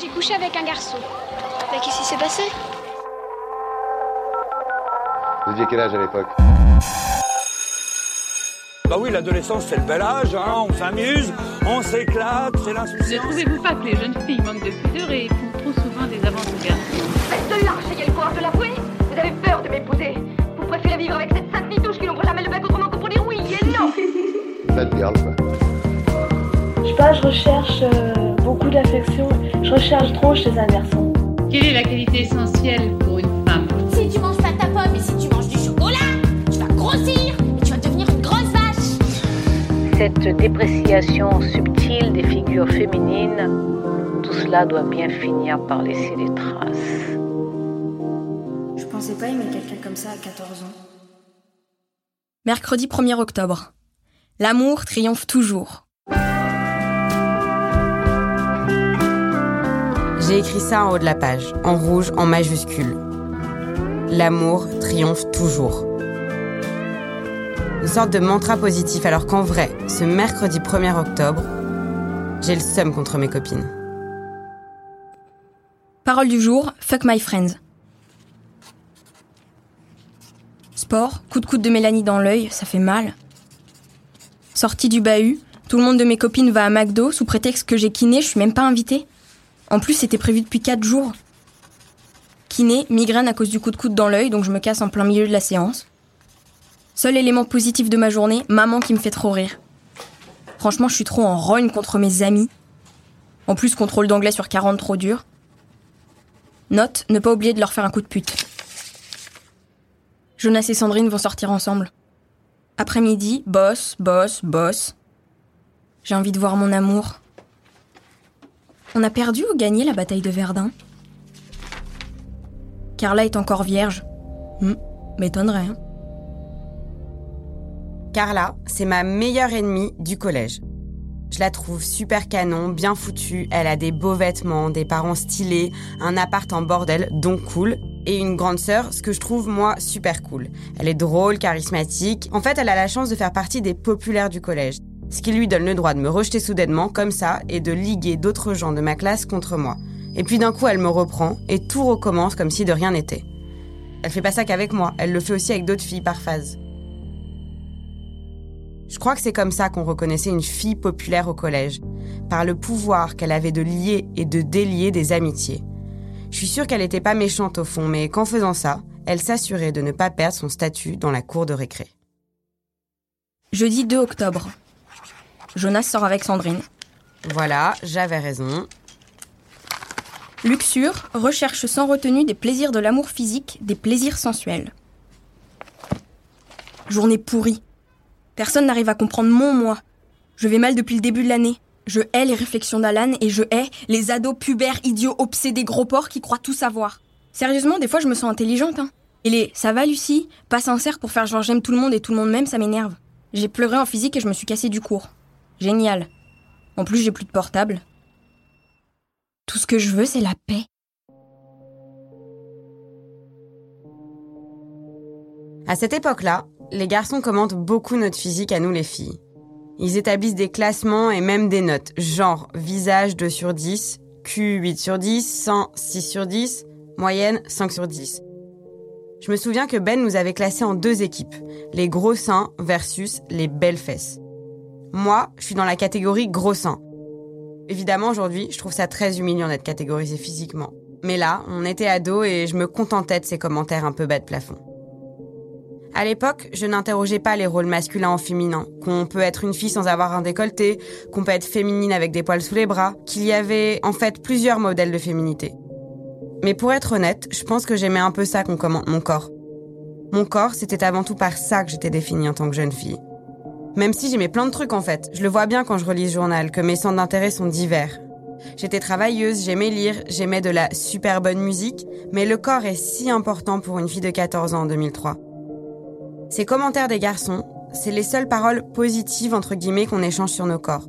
J'ai couché avec un garçon. Bah, qu'est-ce qui s'est passé? Vous aviez quel âge à l'époque? Bah oui, l'adolescence c'est le bel âge, hein, on s'amuse, on s'éclate, c'est Ne l'insouciance. trouvez-vous pas que les jeunes filles manquent de pudeur et font trop souvent des avances aux garçons? Faites de lâche, ayez le courage de l'avouer Vous avez peur de m'épouser Vous préférez vivre avec cette sainte nitouche qui n'ouvre jamais le bec autrement que pour dire oui et non Bad girl, quoi. Je sais pas, je recherche euh, beaucoup d'affection. Je recherche trop chez un garçon. Quelle est la qualité essentielle pour une femme Si tu manges pas ta pomme et si tu manges du chocolat, tu vas grossir et tu vas devenir une grosse vache. Cette dépréciation subtile des figures féminines, tout cela doit bien finir par laisser des traces. Je pensais pas aimer quelqu'un comme ça à 14 ans. Mercredi 1er octobre. L'amour triomphe toujours. J'ai écrit ça en haut de la page, en rouge, en majuscule. L'amour triomphe toujours. Une sorte de mantra positif, alors qu'en vrai, ce mercredi 1er octobre, j'ai le seum contre mes copines. Parole du jour, fuck my friends. Sport, coup de coude de Mélanie dans l'œil, ça fait mal. Sortie du bahut, tout le monde de mes copines va à McDo sous prétexte que j'ai kiné, je suis même pas invitée. En plus, c'était prévu depuis 4 jours. Kiné, migraine à cause du coup de coude dans l'œil, donc je me casse en plein milieu de la séance. Seul élément positif de ma journée, maman qui me fait trop rire. Franchement, je suis trop en rogne contre mes amis. En plus, contrôle d'anglais sur 40 trop dur. Note, ne pas oublier de leur faire un coup de pute. Jonas et Sandrine vont sortir ensemble. Après-midi, boss, boss, boss. J'ai envie de voir mon amour. On a perdu ou gagné la bataille de Verdun? Carla est encore vierge. Hmm, M'étonnerait. hein. Carla, c'est ma meilleure ennemie du collège. Je la trouve super canon, bien foutue, elle a des beaux vêtements, des parents stylés, un appart en bordel, donc cool, et une grande sœur, ce que je trouve moi super cool. Elle est drôle, charismatique, en fait elle a la chance de faire partie des populaires du collège, ce qui lui donne le droit de me rejeter soudainement comme ça et de liguer d'autres gens de ma classe contre moi. Et puis d'un coup elle me reprend et tout recommence comme si de rien n'était. Elle fait pas ça qu'avec moi, elle le fait aussi avec d'autres filles par phase. Je crois que c'est comme ça qu'on reconnaissait une fille populaire au collège, par le pouvoir qu'elle avait de lier et de délier des amitiés. Je suis sûre qu'elle n'était pas méchante au fond, mais qu'en faisant ça, elle s'assurait de ne pas perdre son statut dans la cour de récré. Jeudi 2 octobre. Jonas sort avec Sandrine. Voilà, j'avais raison. Luxure recherche sans retenue des plaisirs de l'amour physique, des plaisirs sensuels. Journée pourrie. Personne n'arrive à comprendre mon moi. Je vais mal depuis le début de l'année. Je hais les réflexions d'Alan et je hais les ados pubères idiots obsédés gros porcs qui croient tout savoir. Sérieusement, des fois je me sens intelligente, hein. Et les ça va Lucie, pas sincère pour faire genre j'aime tout le monde et tout le monde m'aime, ça m'énerve. J'ai pleuré en physique et je me suis cassé du cours. Génial. En plus, j'ai plus de portable. Tout ce que je veux, c'est la paix. À cette époque-là, les garçons commentent beaucoup notre physique à nous les filles. Ils établissent des classements et même des notes, genre visage 2 sur 10, cul 8 sur 10, sang 6 sur 10, moyenne 5 sur 10. Je me souviens que Ben nous avait classés en deux équipes, les gros seins versus les belles fesses. Moi, je suis dans la catégorie gros seins. Évidemment, aujourd'hui, je trouve ça très humiliant d'être catégorisé physiquement. Mais là, on était ados et je me contentais de ces commentaires un peu bas de plafond. À l'époque, je n'interrogeais pas les rôles masculins ou féminins, qu'on peut être une fille sans avoir un décolleté, qu'on peut être féminine avec des poils sous les bras, qu'il y avait en fait plusieurs modèles de féminité. Mais pour être honnête, je pense que j'aimais un peu ça qu'on commente mon corps. Mon corps, c'était avant tout par ça que j'étais définie en tant que jeune fille. Même si j'aimais plein de trucs en fait. Je le vois bien quand je relis ce journal, que mes centres d'intérêt sont divers. J'étais travailleuse, j'aimais lire, j'aimais de la super bonne musique, mais le corps est si important pour une fille de 14 ans en 2003. Ces commentaires des garçons, c'est les seules paroles positives entre guillemets qu'on échange sur nos corps.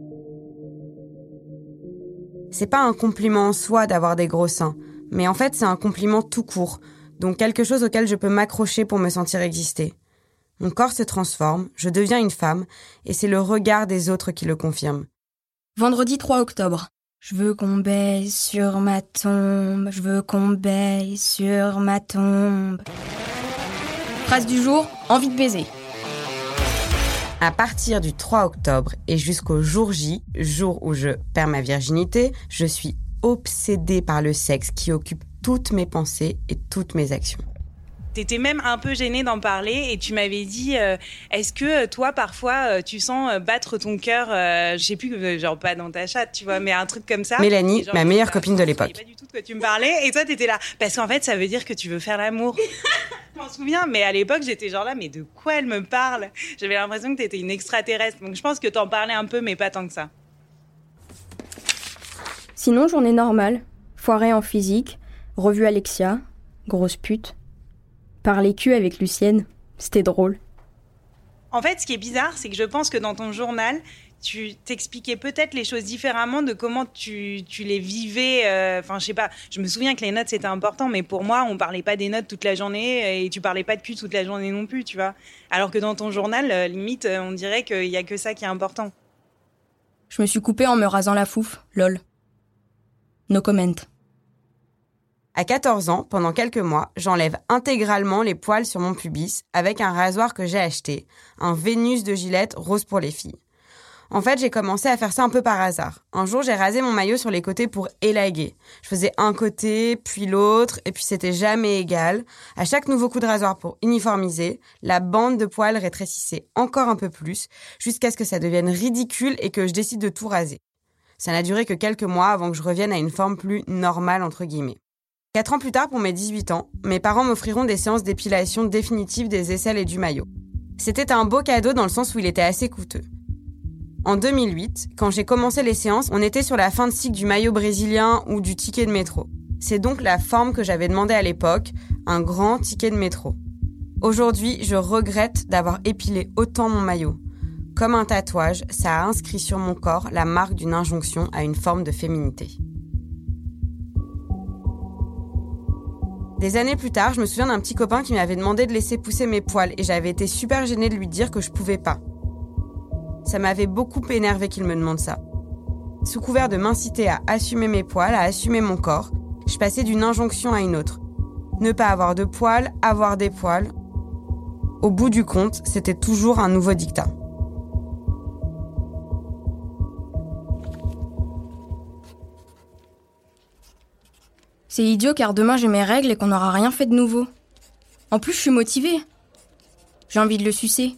C'est pas un compliment en soi d'avoir des gros seins, mais en fait c'est un compliment tout court, donc quelque chose auquel je peux m'accrocher pour me sentir exister. Mon corps se transforme, je deviens une femme, et c'est le regard des autres qui le confirme. Vendredi 3 octobre. Je veux qu'on baise sur ma tombe, je veux qu'on baise sur ma tombe. Phrase du jour, envie de baiser. À partir du 3 octobre et jusqu'au jour J, jour où je perds ma virginité, je suis obsédée par le sexe qui occupe toutes mes pensées et toutes mes actions. T'étais même un peu gênée d'en parler et tu m'avais dit euh, est-ce que euh, toi parfois euh, tu sens battre ton cœur je sais plus genre pas dans ta chatte tu vois mais un truc comme ça? Mélanie ma meilleure copine de l'époque. pas du tout de quoi tu me parlais et toi t'étais là. Parce qu'en fait ça veut dire que tu veux faire l'amour. Je m'en souviens mais à l'époque j'étais genre là mais de quoi elle me parle? J'avais l'impression que t'étais une extraterrestre. Donc je pense que t'en parlais un peu mais pas tant que ça. Sinon journée normale. Foirée en physique. Revue Alexia. Grosse pute parler cul avec Lucienne. C'était drôle. En fait, ce qui est bizarre, c'est que je pense que dans ton journal, tu t'expliquais peut-être les choses différemment de comment tu, les vivais. Euh, enfin, je sais pas. Je me souviens que les notes c'était important, mais pour moi, on parlait pas des notes toute la journée et tu parlais pas de cul toute la journée non plus, tu vois. Alors que dans ton journal, euh, limite, euh, on dirait qu'il y a que ça qui est important. Je me suis coupée en me rasant la fouf, lol. No comment. À 14 ans, pendant quelques mois, j'enlève intégralement les poils sur mon pubis avec un rasoir que j'ai acheté, un Vénus de Gillette rose pour les filles. En fait, j'ai commencé à faire ça un peu par hasard. Un jour, j'ai rasé mon maillot sur les côtés pour élaguer. Je faisais un côté, puis l'autre, et puis c'était jamais égal. À chaque nouveau coup de rasoir pour uniformiser, la bande de poils rétrécissait encore un peu plus, jusqu'à ce que ça devienne ridicule et que je décide de tout raser. Ça n'a duré que quelques mois avant que je revienne à une forme plus normale, entre guillemets. Quatre ans plus tard, pour mes 18 ans, mes parents m'offriront des séances d'épilation définitives des aisselles et du maillot. C'était un beau cadeau dans le sens où il était assez coûteux. En 2008, quand j'ai commencé les séances, on était sur la fin de cycle du maillot brésilien ou du ticket de métro. C'est donc la forme que j'avais demandé à l'époque, un grand ticket de métro. Aujourd'hui, je regrette d'avoir épilé autant mon maillot. Comme un tatouage, ça a inscrit sur mon corps la marque d'une injonction à une forme de féminité. Des années plus tard, je me souviens d'un petit copain qui m'avait demandé de laisser pousser mes poils et j'avais été super gênée de lui dire que je pouvais pas. Ça m'avait beaucoup énervé qu'il me demande ça. Sous couvert de m'inciter à assumer mes poils, à assumer mon corps, je passais d'une injonction à une autre. Ne pas avoir de poils, avoir des poils. Au bout du compte, c'était toujours un nouveau dictat. C'est idiot car demain j'ai mes règles et qu'on n'aura rien fait de nouveau. En plus, je suis motivée. J'ai envie de le sucer.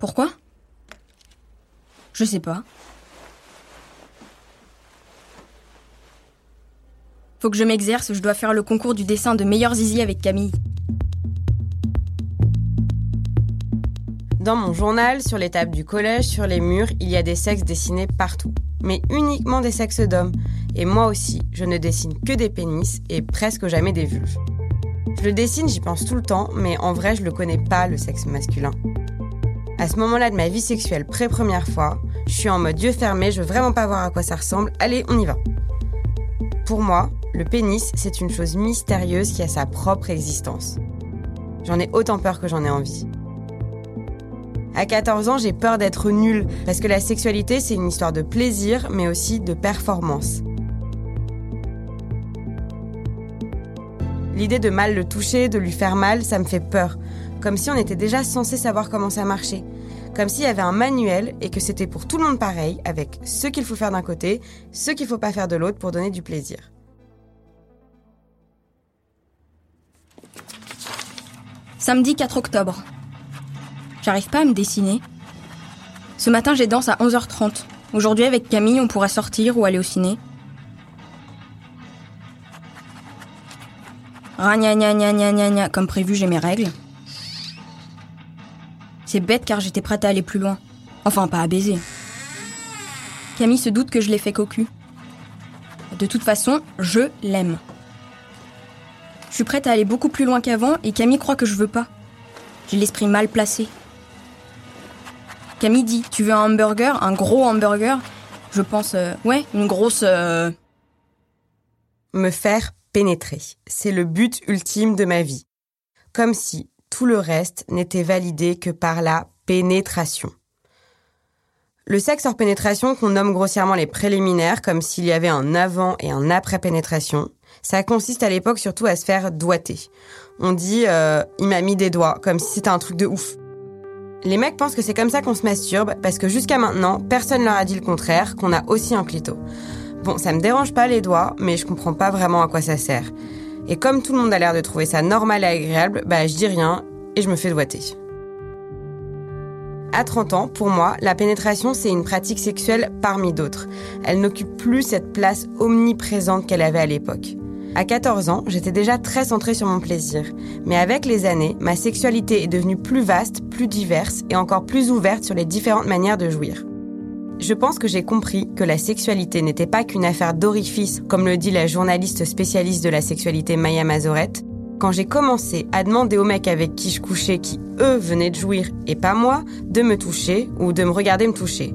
Pourquoi? Je sais pas. Faut que je m'exerce, je dois faire le concours du dessin de meilleur zizi avec Camille. Dans mon journal, sur les tables du collège, sur les murs, il y a des sexes dessinés partout. Mais uniquement des sexes d'hommes. Et moi aussi, je ne dessine que des pénis et presque jamais des vulves. Je le dessine, j'y pense tout le temps, mais en vrai, je le connais pas, le sexe masculin. À ce moment-là de ma vie sexuelle pré-première fois, je suis en mode yeux fermés, je veux vraiment pas voir à quoi ça ressemble, allez, on y va. Pour moi, le pénis, c'est une chose mystérieuse qui a sa propre existence. J'en ai autant peur que j'en ai envie. À 14 ans, j'ai peur d'être nulle, parce que la sexualité, c'est une histoire de plaisir, mais aussi de performance. L'idée de mal le toucher, de lui faire mal, ça me fait peur. Comme si on était déjà censé savoir comment ça marchait. Comme s'il y avait un manuel et que c'était pour tout le monde pareil, avec ce qu'il faut faire d'un côté, ce qu'il faut pas faire de l'autre pour donner du plaisir. Samedi 4 octobre. J'arrive pas à me dessiner. Ce matin, j'ai danse à 11h30. Aujourd'hui, avec Camille, on pourra sortir ou aller au ciné. Ragna gna gna gna gna comme prévu, j'ai mes règles. C'est bête car j'étais prête à aller plus loin. Enfin, pas à baiser. Camille se doute que je l'ai fait cocu. De toute façon, je l'aime. Je suis prête à aller beaucoup plus loin qu'avant et Camille croit que je veux pas. J'ai l'esprit mal placé. Camille dit Tu veux un hamburger? Un gros hamburger? Je pense euh, Ouais, une grosse. euh, Me faire pénétrer. C'est le but ultime de ma vie. Comme si tout le reste n'était validé que par la pénétration. Le sexe hors pénétration, qu'on nomme grossièrement les préliminaires, comme s'il y avait un avant et un après pénétration, ça consiste à l'époque surtout à se faire doiter. On dit euh, il m'a mis des doigts, comme si c'était un truc de ouf. Les mecs pensent que c'est comme ça qu'on se masturbe, parce que jusqu'à maintenant, personne leur a dit le contraire, qu'on a aussi un clito. Bon, ça me dérange pas les doigts, mais je comprends pas vraiment à quoi ça sert. Et comme tout le monde a l'air de trouver ça normal et agréable, bah je dis rien et je me fais doigter. À 30 ans, pour moi, la pénétration, c'est une pratique sexuelle parmi d'autres. Elle n'occupe plus cette place omniprésente qu'elle avait à l'époque. À 14 ans, j'étais déjà très centrée sur mon plaisir. Mais avec les années, ma sexualité est devenue plus vaste, plus diverse et encore plus ouverte sur les différentes manières de jouir. Je pense que j'ai compris que la sexualité n'était pas qu'une affaire d'orifice, comme le dit la journaliste spécialiste de la sexualité Maya Mazorette, quand j'ai commencé à demander aux mecs avec qui je couchais, qui eux venaient de jouir et pas moi, de me toucher ou de me regarder me toucher.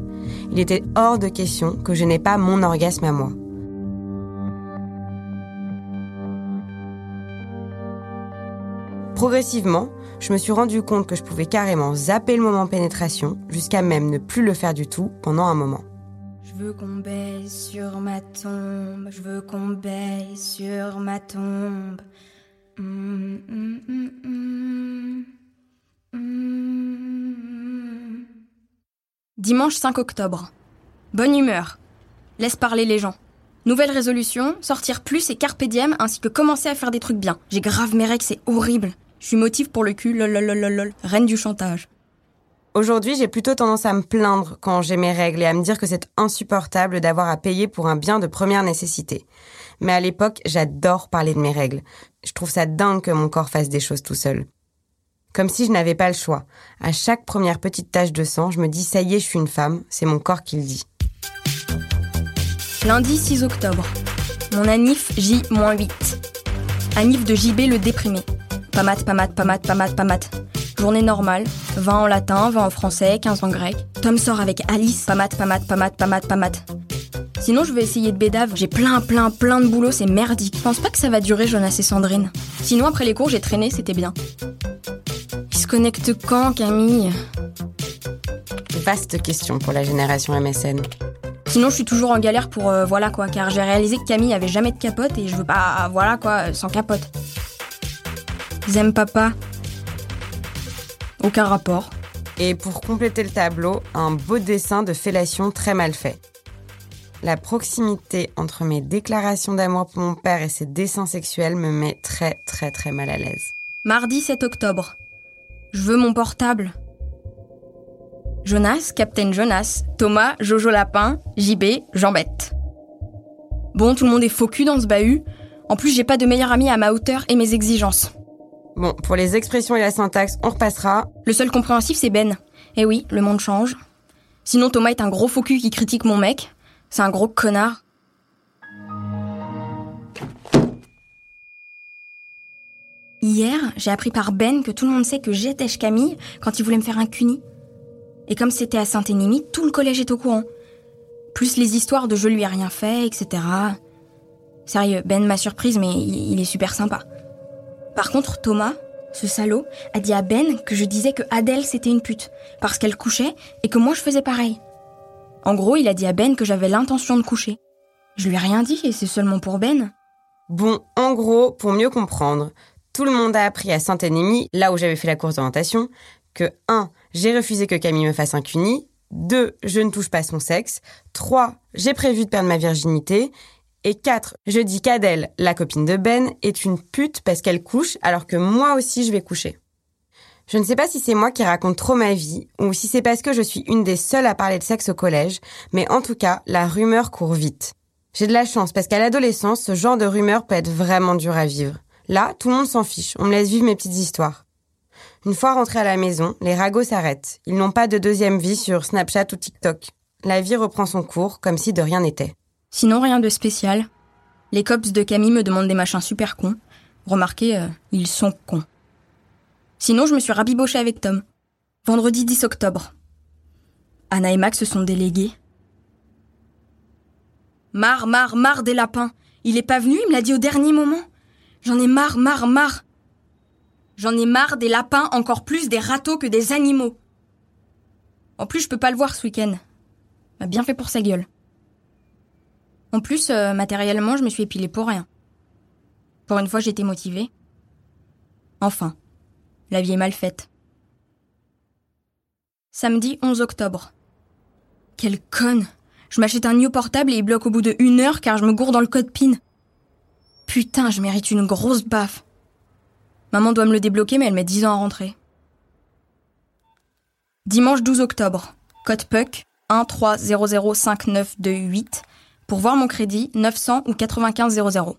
Il était hors de question que je n'ai pas mon orgasme à moi. Progressivement, je me suis rendu compte que je pouvais carrément zapper le moment pénétration jusqu'à même ne plus le faire du tout pendant un moment. Je veux qu'on baisse sur ma tombe, je veux qu'on baisse sur ma tombe. Mm, mm, mm. Dimanche 5 octobre. Bonne humeur. Laisse parler les gens. Nouvelle résolution, sortir plus et carpe ainsi que commencer à faire des trucs bien. J'ai grave mes règles, c'est horrible. Je suis motive pour le cul, lol, reine du chantage. Aujourd'hui, j'ai plutôt tendance à me plaindre quand j'ai mes règles et à me dire que c'est insupportable d'avoir à payer pour un bien de première nécessité. Mais à l'époque, j'adore parler de mes règles. Je trouve ça dingue que mon corps fasse des choses tout seul. Comme si je n'avais pas le choix. À chaque première petite tache de sang, je me dis ça y est, je suis une femme, c'est mon corps qui le dit. Lundi 6 octobre. Mon anif J-8. Anif de JB le déprimé. Pas mat, pas mat, pas mat, pas mat, pas mat. Journée normale, 20 en latin, 20 en français, 15 en grec. Tom sort avec Alice, pas mat, pas mat, pas mat, pas mat, pas mat. Sinon, je vais essayer de bédave. J'ai plein, plein, plein de boulot, c'est merdique. Je pense pas que ça va durer, Jonas et Sandrine. Sinon, après les cours, j'ai traîné, c'était bien. Ils se connectent quand, Camille? Vaste question pour la génération MSN. Sinon, je suis toujours en galère pour euh, voilà quoi, car j'ai réalisé que Camille avait jamais de capote et je veux pas, voilà quoi, sans capote. Ils aiment papa. Aucun rapport. Et pour compléter le tableau, un beau dessin de fellation très mal fait. La proximité entre mes déclarations d'amour pour mon père et ses dessins sexuels me met très très très mal à l'aise. Mardi 7 octobre. Je veux mon portable. Jonas, Captain Jonas, Thomas, Jojo Lapin, JB, Jambette. Bon, tout le monde est faux cul dans ce bahut. En plus, j'ai pas de meilleur ami à ma hauteur et mes exigences. Bon, pour les expressions et la syntaxe, on repassera. Le seul compréhensif, c'est Ben. Eh oui, le monde change. Sinon, Thomas est un gros faux qui critique mon mec. C'est un gros connard. Hier, j'ai appris par Ben que tout le monde sait que j'étèche Camille quand il voulait me faire un cuni. Et comme c'était à Saint-Énémy, tout le collège est au courant. Plus les histoires de je lui ai rien fait, etc. Sérieux, Ben m'a surprise, mais il est super sympa. Par contre, Thomas, ce salaud, a dit à Ben que je disais que Adèle c'était une pute, parce qu'elle couchait et que moi je faisais pareil. En gros, il a dit à Ben que j'avais l'intention de coucher. Je lui ai rien dit et c'est seulement pour Ben. Bon, en gros, pour mieux comprendre, tout le monde a appris à Saint-Énémy, là où j'avais fait la course d'orientation, que 1. J'ai refusé que Camille me fasse un cuni, 2. Je ne touche pas son sexe, 3. J'ai prévu de perdre ma virginité, et 4. Je dis qu'Adèle, la copine de Ben, est une pute parce qu'elle couche alors que moi aussi je vais coucher. Je ne sais pas si c'est moi qui raconte trop ma vie ou si c'est parce que je suis une des seules à parler de sexe au collège, mais en tout cas, la rumeur court vite. J'ai de la chance parce qu'à l'adolescence, ce genre de rumeur peut être vraiment dur à vivre. Là, tout le monde s'en fiche, on me laisse vivre mes petites histoires. Une fois rentrés à la maison, les ragots s'arrêtent. Ils n'ont pas de deuxième vie sur Snapchat ou TikTok. La vie reprend son cours comme si de rien n'était. Sinon, rien de spécial. Les cops de Camille me demandent des machins super cons. Remarquez, euh, ils sont cons. Sinon, je me suis rabibochée avec Tom. Vendredi 10 octobre. Anna et Max se sont délégués. Marre, marre, marre des lapins. Il est pas venu, il me l'a dit au dernier moment. J'en ai marre, marre, marre. J'en ai marre des lapins, encore plus des râteaux que des animaux. En plus, je peux pas le voir ce week-end. Bien fait pour sa gueule. En plus, euh, matériellement, je me suis épilée pour rien. Pour une fois, j'étais motivée. Enfin, la vie est mal faite. Samedi 11 octobre. Quelle conne Je m'achète un new portable et il bloque au bout de une heure car je me gourde dans le code PIN. Putain, je mérite une grosse baffe. Maman doit me le débloquer, mais elle met 10 ans à rentrer. Dimanche 12 octobre. Code PUC 130059228 pour voir mon crédit 900 ou 9500.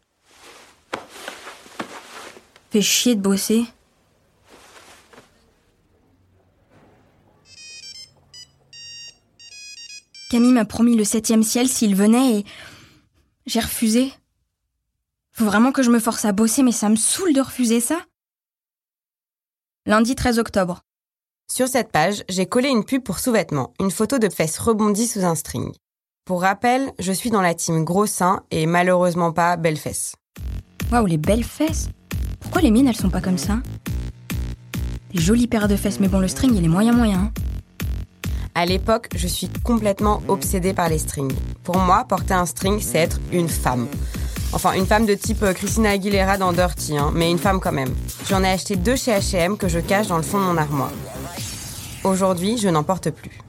Fait chier de bosser. Camille m'a promis le septième ciel s'il venait et j'ai refusé. Faut vraiment que je me force à bosser, mais ça me saoule de refuser ça. Lundi 13 octobre. Sur cette page, j'ai collé une pub pour sous-vêtements, une photo de fesses rebondies sous un string. Pour rappel, je suis dans la team gros seins et malheureusement pas belles fesses. Waouh, les belles fesses Pourquoi les miennes, elles sont pas comme ça? Des jolies paires de fesses, mais bon, le string, il est moyen moyen. Hein. À l'époque, je suis complètement obsédée par les strings. Pour moi, porter un string, c'est être une femme. Enfin, une femme de type euh, Christina Aguilera dans Dirty, hein, mais une femme quand même. J'en ai acheté deux chez H&M que je cache dans le fond de mon armoire. Aujourd'hui, je n'en porte plus.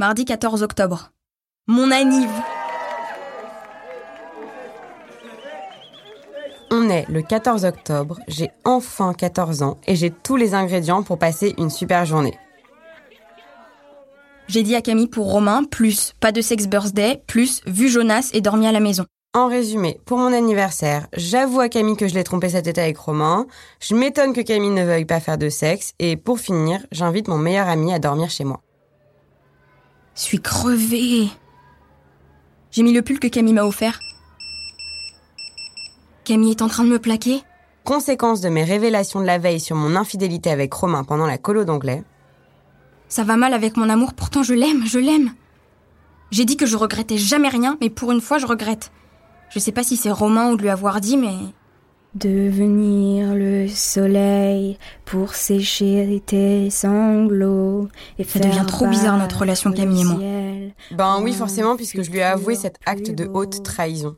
Mardi 14 octobre. Mon anniv. On est le 14 octobre, j'ai enfin 14 ans et j'ai tous les ingrédients pour passer une super journée. J'ai dit à Camille pour Romain, plus pas de sex birthday, plus vu Jonas et dormi à la maison. En résumé, pour mon anniversaire, j'avoue à Camille que je l'ai trompé cet été avec Romain, je m'étonne que Camille ne veuille pas faire de sexe, et pour finir, j'invite mon meilleur ami à dormir chez moi. Je suis crevée. J'ai mis le pull que Camille m'a offert. Camille est en train de me plaquer Conséquence de mes révélations de la veille sur mon infidélité avec Romain pendant la colo d'anglais. Ça va mal avec mon amour, pourtant je l'aime, je l'aime. J'ai dit que je regrettais jamais rien, mais pour une fois je regrette. Je sais pas si c'est Romain ou de lui avoir dit, mais. Devenir le soleil pour sécher tes sanglots. Et Ça devient trop bizarre notre relation Camille et moi. Ben oui, forcément, puisque je lui ai avoué cet acte de haute trahison.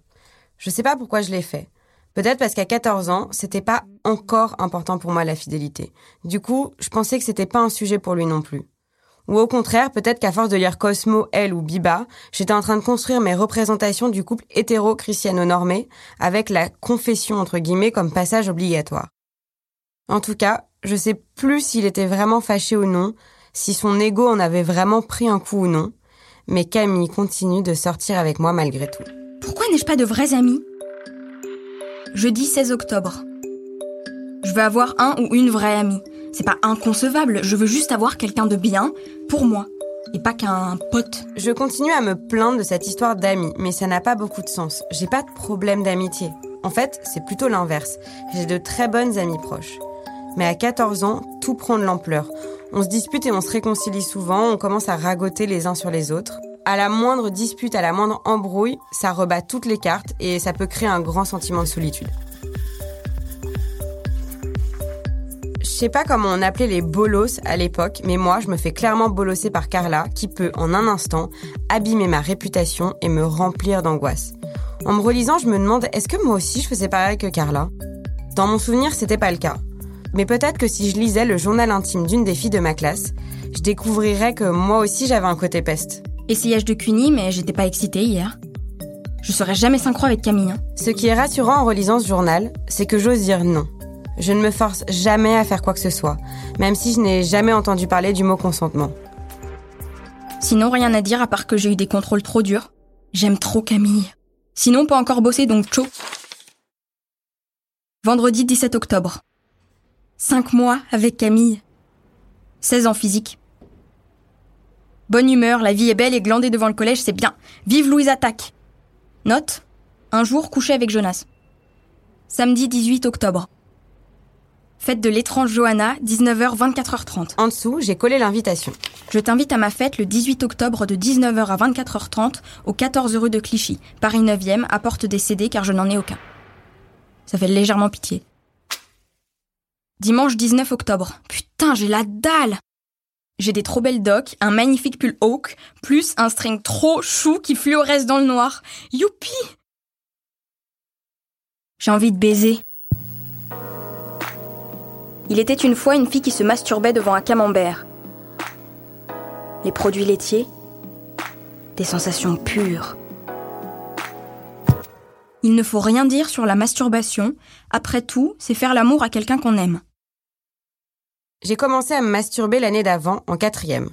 Je sais pas pourquoi je l'ai fait. Peut-être parce qu'à 14 ans, c'était pas encore important pour moi la fidélité. Du coup, je pensais que c'était pas un sujet pour lui non plus. Ou au contraire, peut-être qu'à force de lire Cosmo, Elle ou Biba, j'étais en train de construire mes représentations du couple hétéro-christiano-normé avec la confession entre guillemets comme passage obligatoire. En tout cas, je sais plus s'il était vraiment fâché ou non, si son ego en avait vraiment pris un coup ou non, mais Camille continue de sortir avec moi malgré tout. Pourquoi n'ai-je pas de vrais amis? Jeudi 16 octobre. Je veux avoir un ou une vraie amie. C'est pas inconcevable, je veux juste avoir quelqu'un de bien pour moi et pas qu'un pote. Je continue à me plaindre de cette histoire d'amis, mais ça n'a pas beaucoup de sens. J'ai pas de problème d'amitié. En fait, c'est plutôt l'inverse. J'ai de très bonnes amies proches. Mais à 14 ans, tout prend de l'ampleur. On se dispute et on se réconcilie souvent, on commence à ragoter les uns sur les autres. À la moindre dispute, à la moindre embrouille, ça rebat toutes les cartes et ça peut créer un grand sentiment de solitude. Sais pas comment on appelait les bolos à l'époque, mais moi, je me fais clairement bolosser par Carla, qui peut, en un instant, abîmer ma réputation et me remplir d'angoisse. En me relisant, je me demande, est-ce que moi aussi je faisais pareil que Carla? Dans mon souvenir, c'était pas le cas. Mais peut-être que si je lisais le journal intime d'une des filles de ma classe, je découvrirais que moi aussi j'avais un côté peste. Essayage de cuny, mais j'étais pas excitée hier. Je serais jamais synchro avec Camille. Hein. Ce qui est rassurant en relisant ce journal, c'est que j'ose dire non. Je ne me force jamais à faire quoi que ce soit, même si je n'ai jamais entendu parler du mot consentement. Sinon, rien à dire à part que j'ai eu des contrôles trop durs. J'aime trop Camille. Sinon, pas encore bossé, donc chaud. Vendredi 17 octobre. Cinq mois avec Camille. 16 ans physique. Bonne humeur, la vie est belle et glander devant le collège, c'est bien. Vive Louise Attaque. Note. Un jour couché avec Jonas. Samedi 18 octobre. Fête de l'étrange Johanna, 19h, 24h30. En dessous, j'ai collé l'invitation. Je t'invite à ma fête le 18 octobre de 19h à 24h30 au 14 rue de Clichy, Paris 9e, apporte des CD car je n'en ai aucun. Ça fait légèrement pitié. Dimanche 19 octobre. Putain, j'ai la dalle J'ai des trop belles docks, un magnifique pull Hawk, plus un string trop chou qui fluoresce dans le noir. Youpi J'ai envie de baiser. Il était une fois une fille qui se masturbait devant un camembert. Les produits laitiers, des sensations pures. Il ne faut rien dire sur la masturbation. Après tout, c'est faire l'amour à quelqu'un qu'on aime. J'ai commencé à me masturber l'année d'avant, en quatrième.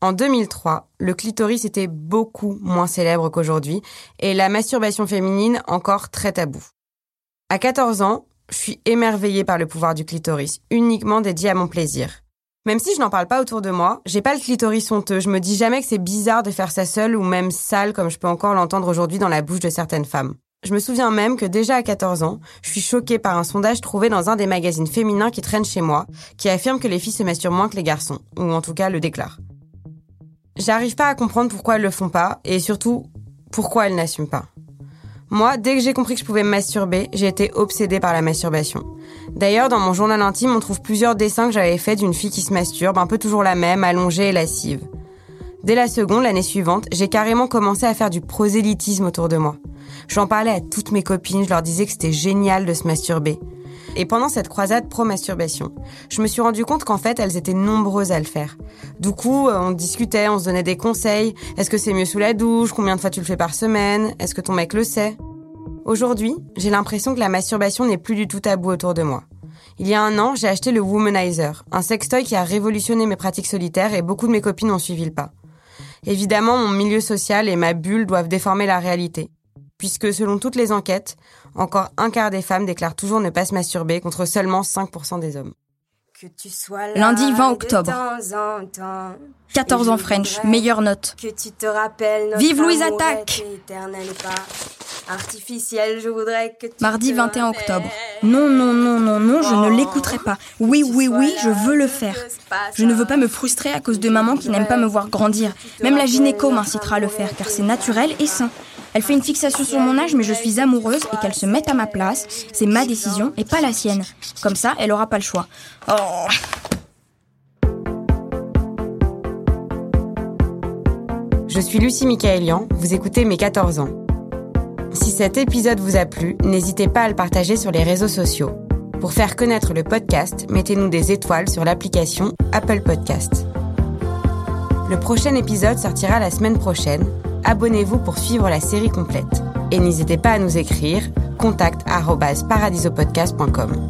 En 2003, le clitoris était beaucoup moins célèbre qu'aujourd'hui et la masturbation féminine encore très tabou. À 14 ans, suis émerveillée par le pouvoir du clitoris, uniquement dédié à mon plaisir. Même si je n'en parle pas autour de moi, j'ai pas le clitoris honteux, je me dis jamais que c'est bizarre de faire ça seule ou même sale comme je peux encore l'entendre aujourd'hui dans la bouche de certaines femmes. Je me souviens même que déjà à 14 ans, je suis choquée par un sondage trouvé dans un des magazines féminins qui traînent chez moi, qui affirme que les filles se masturbent moins que les garçons, ou en tout cas le déclarent. J'arrive pas à comprendre pourquoi elles le font pas, et surtout, pourquoi elles n'assument pas. Moi, dès que j'ai compris que je pouvais me masturber, j'ai été obsédée par la masturbation. D'ailleurs, dans mon journal intime, on trouve plusieurs dessins que j'avais faits d'une fille qui se masturbe, un peu toujours la même, allongée et lascive. Dès la seconde, l'année suivante, j'ai carrément commencé à faire du prosélytisme autour de moi. J'en parlais à toutes mes copines, je leur disais que c'était génial de se masturber. Et pendant cette croisade pro-masturbation, je me suis rendu compte qu'en fait, elles étaient nombreuses à le faire. Du coup, euh, on discutait, on se donnait des conseils. Est-ce que c'est mieux sous la douche? Combien de fois tu le fais par semaine? Est-ce que ton mec le sait? Aujourd'hui, j'ai l'impression que la masturbation n'est plus du tout tabou autour de moi. Il y a un an, j'ai acheté le Womanizer, un sextoy qui a révolutionné mes pratiques solitaires et beaucoup de mes copines ont suivi le pas. Évidemment, mon milieu social et ma bulle doivent déformer la réalité. Puisque selon toutes les enquêtes, encore un quart des femmes déclarent toujours ne pas se masturber contre seulement 5% des hommes. Lundi 20 octobre. 14 ans French, meilleure note. Vive Louise Attaque Mardi 21 octobre. Non, non, non, non, non, je ne l'écouterai pas. Oui, oui, oui, je veux le faire. Je ne veux pas me frustrer à cause de maman qui n'aime pas me voir grandir. Même la gynéco m'incitera à le faire car c'est naturel et sain. Elle fait une fixation sur mon âge, mais je suis amoureuse et qu'elle se mette à ma place. C'est ma décision et pas la sienne. Comme ça, elle aura pas le choix. Oh. Je suis Lucie Michaelian, vous écoutez mes 14 ans. Si cet épisode vous a plu, n'hésitez pas à le partager sur les réseaux sociaux. Pour faire connaître le podcast, mettez-nous des étoiles sur l'application Apple Podcast. Le prochain épisode sortira la semaine prochaine. Abonnez-vous pour suivre la série complète. Et n'hésitez pas à nous écrire contact@paradisopodcast.com.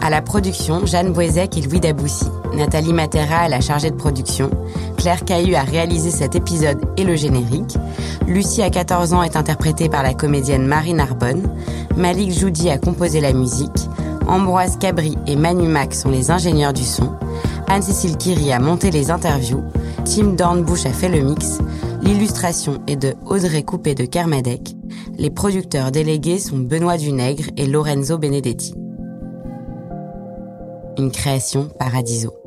À la production, Jeanne Boisec et Louis Daboussi. Nathalie Matera est la chargée de production. Claire Caillu a réalisé cet épisode et le générique. Lucie à 14 ans est interprétée par la comédienne Marie Narbonne. Malik Joudi a composé la musique. Ambroise Cabri et Manu Mac sont les ingénieurs du son. Anne-Cécile Kiri a monté les interviews. Tim Dornbush a fait le mix. L'illustration est de Audrey Coupé de Kermadec. Les producteurs délégués sont Benoît Dunègre et Lorenzo Benedetti. Une création Paradiso.